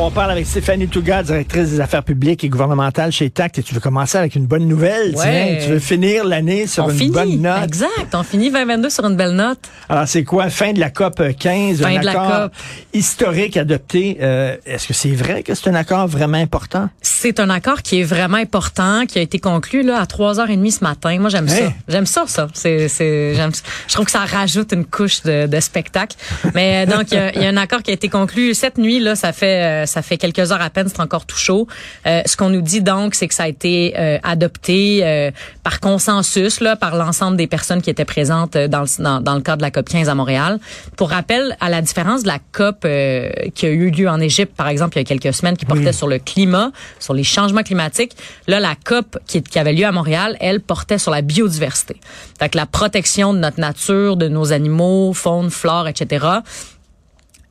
On parle avec Stéphanie Touga, directrice des affaires publiques et gouvernementales chez TACT. Et tu veux commencer avec une bonne nouvelle, Ouais. tiens. Tu veux finir l'année sur on une finit. bonne note. Exact. On finit 2022 sur une belle note. Alors, c'est quoi? Fin de la COP 15, Fin un de la accord COP. historique adopté. Euh, Est-ce que c'est vrai que c'est un accord vraiment important? C'est un accord qui est vraiment important, qui a été conclu là à 3h30 ce matin. Moi, j'aime Hey. ça. J'aime ça, ça. C'est, je trouve que ça rajoute une couche de, de spectacle. Mais euh, donc, il y, a, il y a un accord qui a été conclu cette nuit. Là, ça fait, euh, ça fait quelques heures à peine. C'est encore tout chaud. Euh, ce qu'on nous dit donc, c'est que ça a été euh, adopté euh, par consensus là, par l'ensemble des personnes qui étaient présentes euh, dans le, dans, dans le cadre de la COP 15 à Montréal. Pour rappel, à la différence de la COP euh, qui a eu lieu en Égypte, par exemple, il y a quelques semaines, qui portait sur le climat, sur les changements climatiques, là, la COP qui, qui avait lieu à Montréal, elle portait sur la biodiversité. Fait que la protection de notre nature, de nos animaux, faune, flore, etc.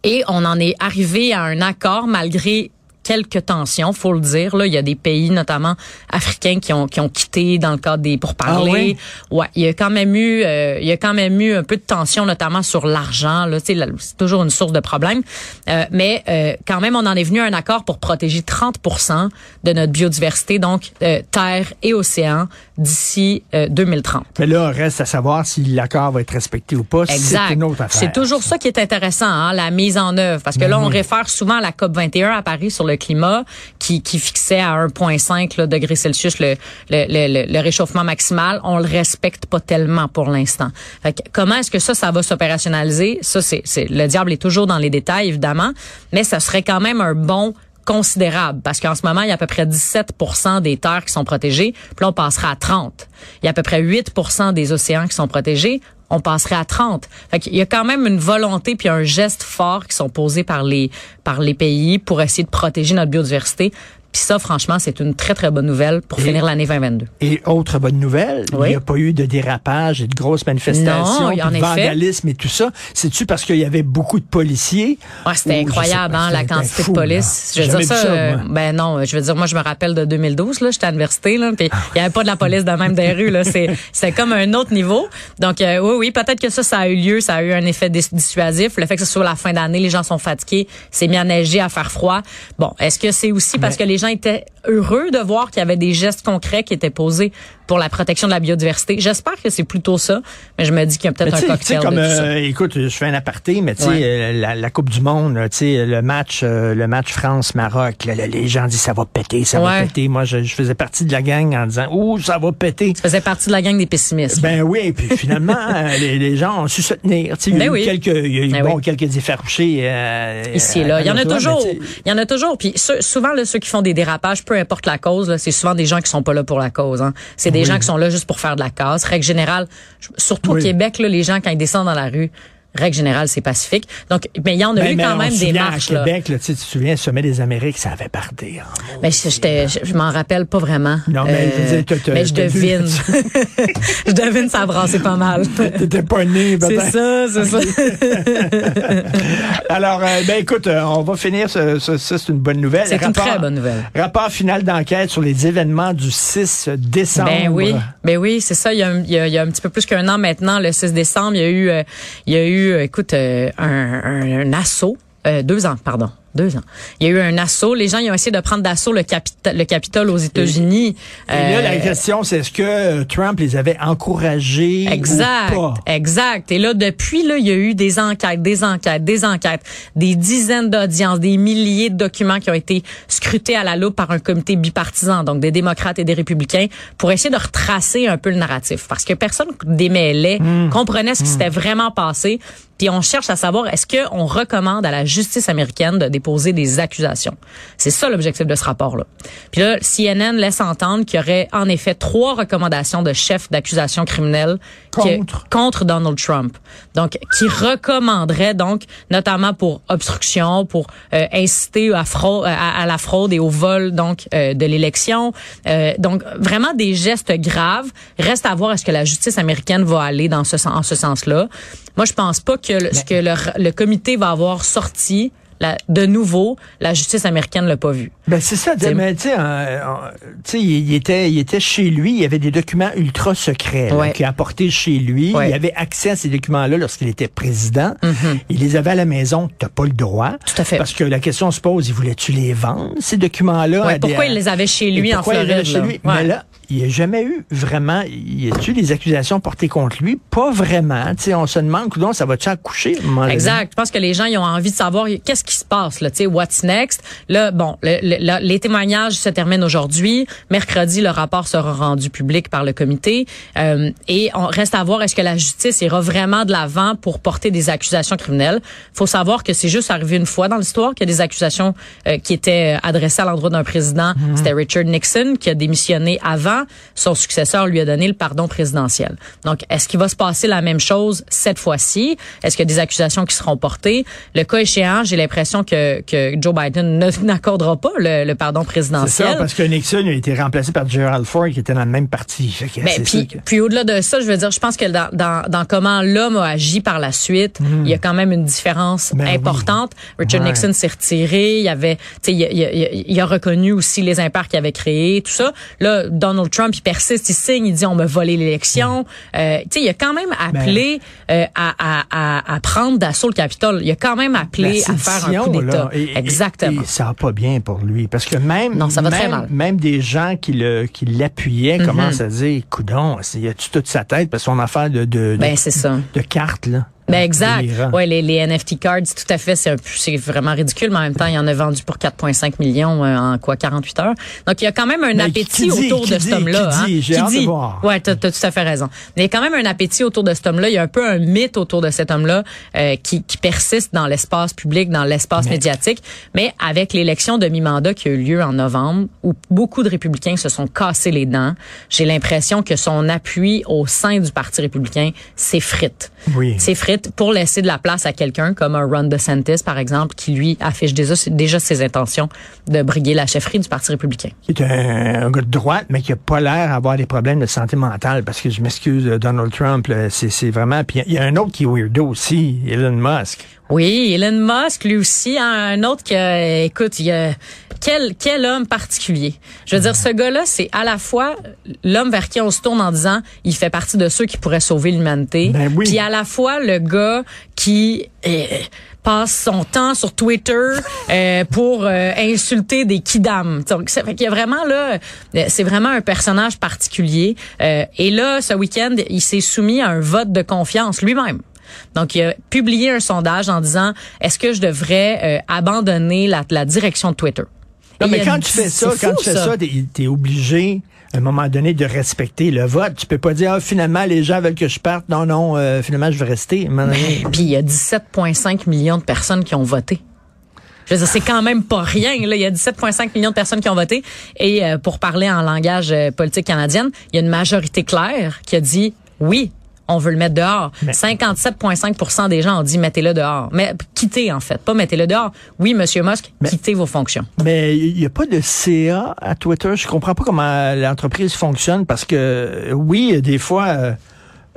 Et on en est arrivé à un accord malgré quelques tensions, faut le dire. Là, il y a des pays, notamment africains, qui ont qui ont quitté dans le cadre des pourparlers. Ah? Ouais, il y a quand même eu, euh, il y a quand même eu un peu de tension, notamment sur l'argent. Là, c'est toujours une source de problème. Euh, mais euh, quand même, on en est venu à un accord pour protéger 30% de notre biodiversité, donc terre et océan, d'ici euh, 2030. Mais là, reste à savoir si l'accord va être respecté ou pas. C'est Exact. une autre affaire. C'est toujours ça qui est intéressant, hein, la mise en œuvre. Parce que là, on réfère souvent à la COP 21 à Paris sur le climat, qui, fixait à 1,5 là, degrés Celsius le, réchauffement maximal. On le respecte pas tellement pour l'instant. Comment est-ce que ça, ça va s'opérationnaliser? Ça, c'est, le diable est toujours dans les détails, évidemment, mais ça serait quand même un bon considérable parce qu'en ce moment, il y a à peu près 17 des terres qui sont protégées, puis là, on passera à 30. Il y a à peu près 8 des océans qui sont protégés, on passerait à 30. Fait qu'il y a quand même une volonté puis un geste fort qui sont posés par les par les pays pour essayer de protéger notre biodiversité. Puis ça, franchement, c'est une très, très bonne nouvelle pour Et- finir l'année 2022. Et autre bonne nouvelle, Oui. il n'y a pas eu de dérapage et de grosses manifestations, Non, en de vandalisme et tout ça. C'est-tu parce qu'il y avait beaucoup de policiers? Ouais, c'était Ou je incroyable, pas, hein, la c'était quantité fou, de police. là. Je veux dire ça, euh, ben non, je veux dire, moi, je me rappelle de 2012, là, j'étais à l'université, là, puis il y avait pas de la police de même des rues, là. C'est, c'est comme un autre niveau. Donc, euh, oui, oui, peut-être que ça, ça a eu lieu, ça a eu un effet dis- dissuasif. Le fait que ce soit la fin d'année, les gens sont fatigués, c'est mis à neiger, à faire froid. Bon, est-ce que c'est aussi parce Mais- que les gens étaient heureux de voir qu'il y avait des gestes concrets qui étaient posés pour la protection de la biodiversité? J'espère que c'est plutôt ça, mais je me dis qu'il y a peut-être tu un tu cocktail comme, de tout ça. euh, écoute, je fais un aparté, mais tu sais, Ouais. euh, la, la Coupe du Monde, tu sais, le match, euh, le match France-Maroc, les gens disent ça va péter, ça va péter. Moi, je, je faisais partie de la gang en disant, ouh, ça va péter. Ça faisait partie de la gang des pessimistes. Ben oui, et puis finalement, euh, les, les gens ont su se tenir. Tu sais, il y a Ben eu oui. quelques, il y a eu, Ben bon, oui. quelques euh, ici et là. Il y en a toujours. tu Il y en a toujours. Puis ceux- souvent, là, ceux qui font des dérapages, peu importe la cause, c'est souvent des gens qui sont pas là pour la cause. Hein. C'est des gens qui sont là juste pour faire de la casse. Règle générale, surtout Oui. au Québec, là, les gens, quand ils descendent dans la rue, règle générale, c'est pacifique. Donc, mais il y en a Ben, eu mais quand même des marches. À Là. Québec, là, sais, tu te souviens, le sommet des Amériques, ça avait parté. hein. Mais je, j'étais- je, je m'en rappelle pas vraiment. Non, mais je dire, t'as- t'as- mais je devine. je devine, ça pas mal. T'étais pas né, c'est ça, c'est ça. Alors, euh, ben écoute, euh, on va finir. Ce, ce- ça, c'est une bonne nouvelle. C'est une très bonne nouvelle. Rapport final d'enquête sur les événements du 6 décembre. Ben oui, ben oui, c'est ça. Il y, a, un- il, y a, il y a un petit peu plus qu'un an maintenant, le 6 décembre, il y a eu, euh, il y a eu, écoute, euh, un assaut, euh, deux ans, pardon, deux ans. Il y a eu un assaut. Les gens ils ont essayé de prendre d'assaut le, capita- le Capitole aux États-Unis. Et là, la Euh, question, c'est est-ce que euh, Trump les avait encouragés Exact, ou pas? exact. Et là, depuis, là, il y a eu des enquêtes, des enquêtes, des enquêtes, des dizaines d'audiences, des milliers de documents qui ont été scrutés à la loupe par un comité bipartisan, donc des démocrates et des républicains, pour essayer de retracer un peu le narratif. Parce que personne démêlait, Hmm. comprenait ce qui s'était vraiment passé. Puis on cherche à savoir, est-ce qu'on recommande à la justice américaine de déposer des accusations? C'est ça l'objectif de ce rapport-là. Puis là, CNN laisse entendre qu'il y aurait en effet trois recommandations de chefs d'accusation criminelle qui- Contre? Donald Trump. Donc, qui recommanderait donc, notamment pour obstruction, pour euh, inciter à, fraude, à, à la fraude et au vol donc euh, de l'élection. Euh, donc, vraiment des gestes graves. Reste à voir est-ce que la justice américaine va aller dans ce, en ce sens-là. Moi, je pense pas que le- ce que le, le comité va avoir sorti la, de nouveau, la justice américaine l'a pas vu. Ben c'est ça, C'est- mais tu sais, il était, il était chez lui, il y avait des documents ultra secrets Ouais. qu'il a apportés chez lui. Ouais. Il avait accès à ces documents-là lorsqu'il était président. Mhm. Il les avait à la maison, t'as pas le droit. Tout à fait. Parce que la question se pose, il voulait-tu les vendre, ces documents-là? Ouais, à des- pourquoi il les avait chez lui en Floride? chez lui? Mais là, il n'y a jamais eu vraiment, y a-tu des accusations portées contre lui? Pas vraiment. Tu sais, on se demande, coudonc, ça va-tu accoucher? Exact. Je pense que les gens ils ont envie de savoir qu'est-ce qui se passe là, tu sais, what's next? Là, bon, le- les témoignages se terminent aujourd'hui. Mercredi, le rapport sera rendu public par le comité Euh, et on reste à voir est-ce que la justice ira vraiment de l'avant pour porter des accusations criminelles? Faut savoir que c'est juste arrivé une fois dans l'histoire qu'il y a des accusations euh, qui étaient adressées à l'endroit d'un président. Mhm. C'était Richard Nixon qui a démissionné avant. Son successeur lui a donné le pardon présidentiel. Donc, est-ce qu'il va se passer la même chose cette fois-ci? Est-ce qu'il y a des accusations qui seront portées? Le cas échéant, j'ai l'impression que, que Joe Biden n'accordera pas le, le pardon C'est présidentiel. ça, parce que Nixon a été remplacé par Gerald Ford qui était dans le même parti. Ben, c'est puis, que- puis au-delà de ça, je veux dire, je pense que dans, dans, dans comment l'homme a agi par la suite, il y a quand même une différence Ben oui. importante. Richard Ouais. Nixon s'est retiré, il y avait, tu sais, il, a- il il il a reconnu aussi les impairs qu'il avait créés, tout ça. Là, Donald Trump, il persiste, il signe, il dit on m'a volé l'élection. Euh, tu sais, il a quand même appelé euh, à, à, à, à prendre d'assaut le Capitole. Il a quand même appelé à faire un coup d'État. là, et- et- Exactement. Et, ça va pas bien pour lui. Parce que même, Non, ça va même, très mal. même des gens qui le qui l'appuyaient Mhm. commencent à dire, coudon, y a-tu toute sa tête? Parce qu'on a affaire de, de, de, Ben, ça. de cartes, là. Ben exact. Délirant. Ouais, les, les NFT cards, tout à fait, c'est vraiment ridicule, mais en même temps, il y en a vendu pour 4,5 millions euh, en quoi 48 heures. Donc il y a quand même un Mais appétit qui dit, autour qui de dit, cet homme-là. qui hein, dit? J'ai hâte de voir. Ouais, t'as, t'as tout à fait raison. Mais il y a quand même un appétit autour de cet homme-là. Il y a un peu un mythe autour de cet homme-là euh, qui, qui persiste dans l'espace public, dans l'espace médiatique. Mais avec l'élection de mi-mandat qui a eu lieu en novembre, où beaucoup de républicains se sont cassés les dents, j'ai l'impression que son appui au sein du Parti républicain s'effrite Oui. s'effrite pour laisser de la place à quelqu'un comme un Ron DeSantis, par exemple, qui lui affiche déjà, ses intentions de briguer la chefferie du Parti républicain. Qui est un, gars de droite, mais qui a pas l'air d'avoir des problèmes de santé mentale. Parce que je m'excuse, euh, Donald Trump, c'est c'est vraiment... Puis il y a un autre qui est weirdo aussi, Elon Musk. Oui, Elon Musk, lui aussi, hein, un autre que, écoute, il y a quel quel homme particulier? Je veux dire, ce gars-là, c'est à la fois l'homme vers qui on se tourne en disant, il fait partie de ceux qui pourraient sauver l'humanité, Ben oui. puis à la fois le gars qui euh, passe son temps sur Twitter euh, pour euh, insulter des kidam. Donc, ça fait qu'il y a vraiment là, euh, c'est vraiment un personnage particulier. Euh, et là, ce week-end, il s'est soumis à un vote de confiance lui-même. Donc, il a publié un sondage en disant est-ce que je devrais euh, abandonner la, la direction de Twitter? Non, mais quand tu fais ça, quand tu fais ça, t'es es obligé, à un moment donné, de respecter le vote. Tu peux pas dire, ah, finalement, les gens veulent que je parte. Non, non, euh, finalement, je veux rester. Moment donné, Puis il y a 17,5 millions de personnes qui ont voté. Je veux dire, c'est quand même pas rien. Là. Il y a 17,5 millions de personnes qui ont voté. Et euh, pour parler en langage euh, politique canadienne, il y a une majorité claire qui a dit oui. On veut le mettre dehors. Mais- 57,5% des gens ont dit mettez-le dehors. Mais quittez en fait, pas mettez-le dehors. Oui, Monsieur Musk, Mais- quittez vos fonctions. Mais il n'y a pas de CA à Twitter. Je comprends pas comment l'entreprise fonctionne parce que euh, oui, des fois, euh,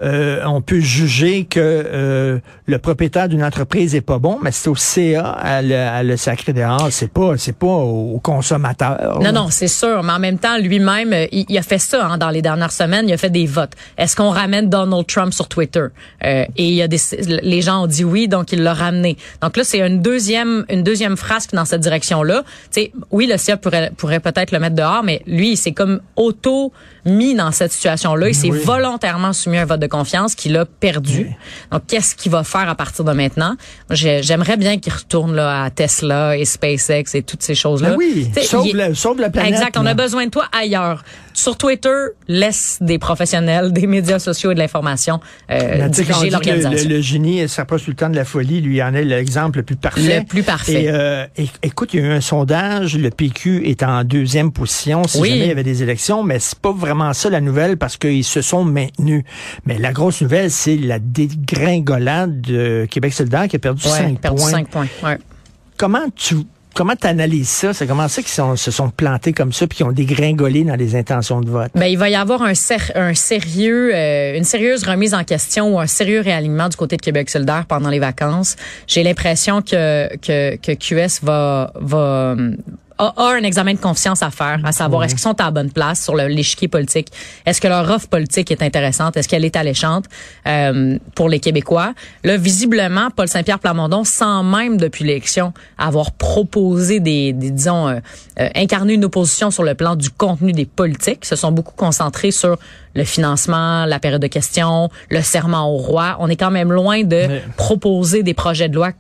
euh, on peut juger que euh, le propriétaire d'une entreprise est pas bon, mais c'est au CA à le, à le sacrer dehors. C'est pas, c'est pas au consommateur. Non, non, c'est sûr. Mais en même temps, lui-même, euh, il, il a fait ça hein, dans les dernières semaines. Il a fait des votes. Est-ce qu'on ramène Donald Trump sur Twitter? Euh, Et il y a des, les gens ont dit oui, donc il l'a ramené. Donc là, c'est une deuxième, une deuxième frasque dans cette direction-là. Tu sais, oui, le CIA pourrait, pourrait peut-être le mettre dehors, mais lui, il s'est comme auto mis dans cette situation-là. Il s'est Oui. volontairement soumis à un vote de confiance qu'il a perdu. Donc, qu'est-ce qu'il va faire? À partir de maintenant J'ai- J'aimerais bien qu'il retourne là à Tesla et SpaceX et toutes ces choses-là. Ben oui, sauve, il- la, sauve la planète. Exact. On a besoin de toi ailleurs. Sur Twitter, laisse des professionnels, des médias sociaux et de l'information euh, diriger l'organisation. le, le génie s'approche tout le temps de la folie, lui il en est l'exemple le plus parfait. Le plus parfait. Et, euh, écoute, il y a eu un sondage, le PQ est en deuxième position si Oui. jamais il y avait des élections, mais c'est pas vraiment ça la nouvelle parce qu'ils se sont maintenus. Mais la grosse nouvelle, c'est la dégringolade de Québec solidaire qui a perdu Ouais, 5 perdu points. 5 points. Ouais. Comment tu comment tu ça? C'est comment ça qu'ils se sont plantés comme ça puis qu'ils ont dégringolé dans les intentions de vote? Ben, il va y avoir un, un sérieux, euh, une sérieuse remise en question ou un sérieux réalignement du côté de Québec solidaire pendant les vacances. J'ai l'impression que, que, que QS va, va a, un examen de confiance à faire, à savoir est-ce qu'ils sont à la bonne place sur l'échiquier politique, est-ce que leur offre politique est intéressante, est-ce qu'elle est alléchante euh, pour les Québécois? Là, visiblement, Paul Saint-Pierre Plamondon, sans même depuis l'élection avoir proposé des, disons, euh, euh, incarner une opposition sur le plan du contenu des politiques, se sont beaucoup concentrés sur le financement, la période de questions, le serment au roi. On est quand même loin de proposer des projets de loi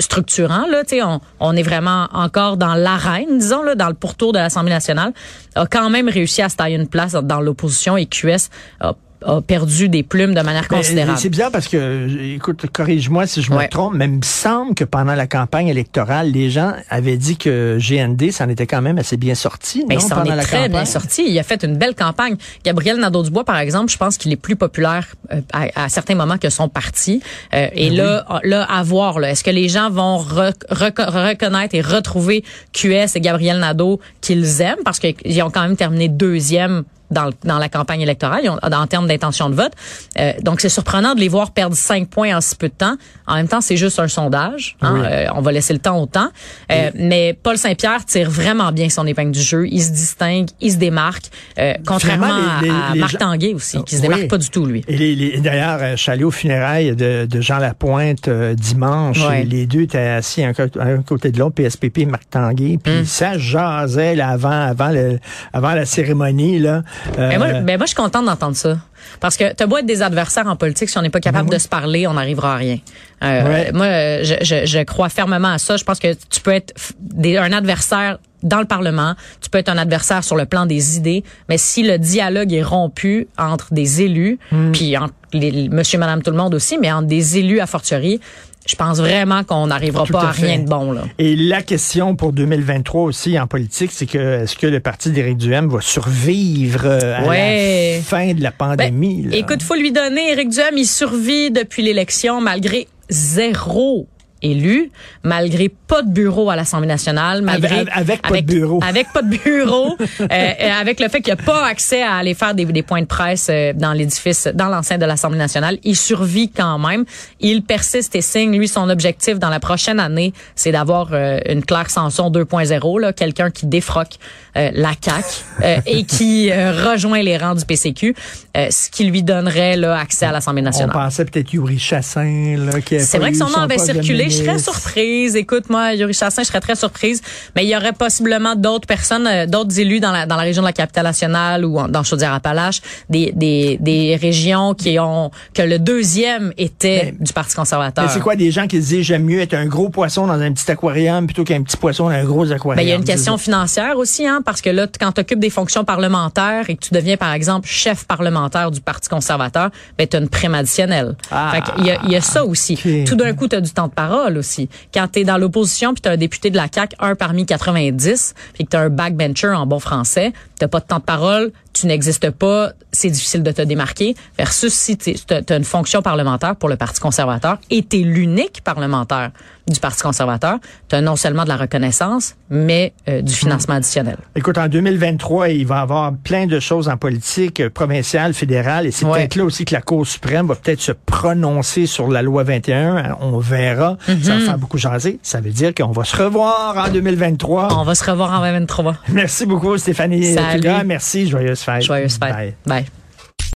structurant. Là, on, on est vraiment encore dans l'arène, disons, là, dans le pourtour de l'Assemblée nationale, a quand même réussi à se tailler une place dans l'opposition et QS a a perdu des plumes de manière considérable. C'est bizarre parce que, écoute, corrige-moi si je me trompe, mais il me semble que pendant la campagne électorale, les gens avaient dit que GND, ça en était quand même assez bien sorti. Mais ça en est très bien sorti. Il a fait une belle campagne. Gabriel Nadeau-Dubois, par exemple, je pense qu'il est plus populaire euh, à, certains moments que son parti. Euh, et ben là, là, à voir, est-ce que les gens vont reconnaître et retrouver QS et Gabriel Nadeau qu'ils aiment? Parce qu'ils ont quand même terminé deuxième dans, dans la campagne électorale en termes d'intention de vote. Euh, donc, c'est surprenant de les voir perdre cinq points en si peu de temps. En même temps, c'est juste un sondage. Hein, euh, on va laisser le temps au temps. Euh, mais Paul Saint-Pierre tire vraiment bien son épingle du jeu. Il se distingue, il se démarque, contrairement à, Marc Tanguay aussi, qui se démarque pas du tout, lui. Et d'ailleurs, je suis allé aux funérailles de, de Jean Lapointe dimanche. Les deux étaient assis un, côté de l'autre, PSPP et Marc Tanguay. Puis hum. ça jasait là, avant, avant, le, avant la cérémonie. là. Euh, mais moi, moi, je suis contente d'entendre ça. Parce que t'as beau être des adversaires en politique, si on n'est pas capable ben de se parler, on n'arrivera à rien. Euh, Moi, je, je, je, crois fermement à ça. Je pense que tu peux être des, un adversaire dans le Parlement, tu peux être un adversaire sur le plan des idées, mais si le dialogue est rompu entre des élus, hmm. puis entre les, monsieur, madame, tout le monde aussi, mais entre des élus à fortiori, je pense vraiment qu'on n'arrivera pas à, rien de bon. Là. Et la question pour 2023 aussi en politique, c'est que est-ce que le parti d'Éric Duhem va survivre euh, à la fin de la pandémie? Ben, écoute, faut lui donner. Éric Duhem, il survit depuis l'élection malgré zéro élu, malgré pas de bureau à l'Assemblée nationale, malgré avec, pas de bureau, avec pas de bureau, euh, euh, avec le fait qu'il n'y a pas accès à aller faire des, des points de presse euh, dans l'édifice, dans l'enceinte de l'Assemblée nationale, il survit quand même. Il persiste et signe. Lui, son objectif dans la prochaine année, c'est d'avoir une Claire Sanson 2.0, là, quelqu'un qui défroque la CAC et qui rejoint les rangs du PCQ, ce qui lui donnerait là, accès à l'Assemblée nationale. On pensait peut-être Yuri Chassin, là, qui C'est vrai que son nom avait circulé je serais surprise. Écoute, moi, Yuri Chassin, je serais très surprise. Mais il y aurait possiblement d'autres personnes, euh, d'autres élus dans la, dans la région de la capitale nationale ou dans Chaudière-Appalaches, des, des, des régions qui ont, que le deuxième était du Parti conservateur. Mais c'est quoi des gens qui se disent, j'aime mieux être un gros poisson dans un petit aquarium plutôt qu'un petit poisson dans un gros aquarium? Ben, il y a une question financière aussi, hein, parce que là, quand tu occupes des fonctions parlementaires et que tu deviens, par exemple, chef parlementaire du Parti conservateur, ben, tu as une prime additionnelle. Ah, il, y a, il y a ça aussi. Tout d'un coup, tu as du temps de parole aussi. Quand tu es dans l'opposition puis tu un député de la CAC, un parmi 90, puis que tu un backbencher en bon français, tu pas de temps de parole, tu n'existes pas, c'est difficile de te démarquer. Versus si tu as une fonction parlementaire pour le Parti conservateur et tu es l'unique parlementaire du Parti conservateur, tu as non seulement de la reconnaissance, mais euh, du financement additionnel. Écoute, en 2023, il va y avoir plein de choses en politique euh, provinciale, fédérale, et c'est peut-être là aussi que la Cour suprême va peut-être se prononcer sur la loi 21. On verra. Ça va mhm. faire beaucoup jaser. Ça veut dire qu'on va se revoir en 2023. On va se revoir en 2023. Merci beaucoup, Stéphanie. Salut. Merci. Joyeuse fête. Joyeuse fête. Bye.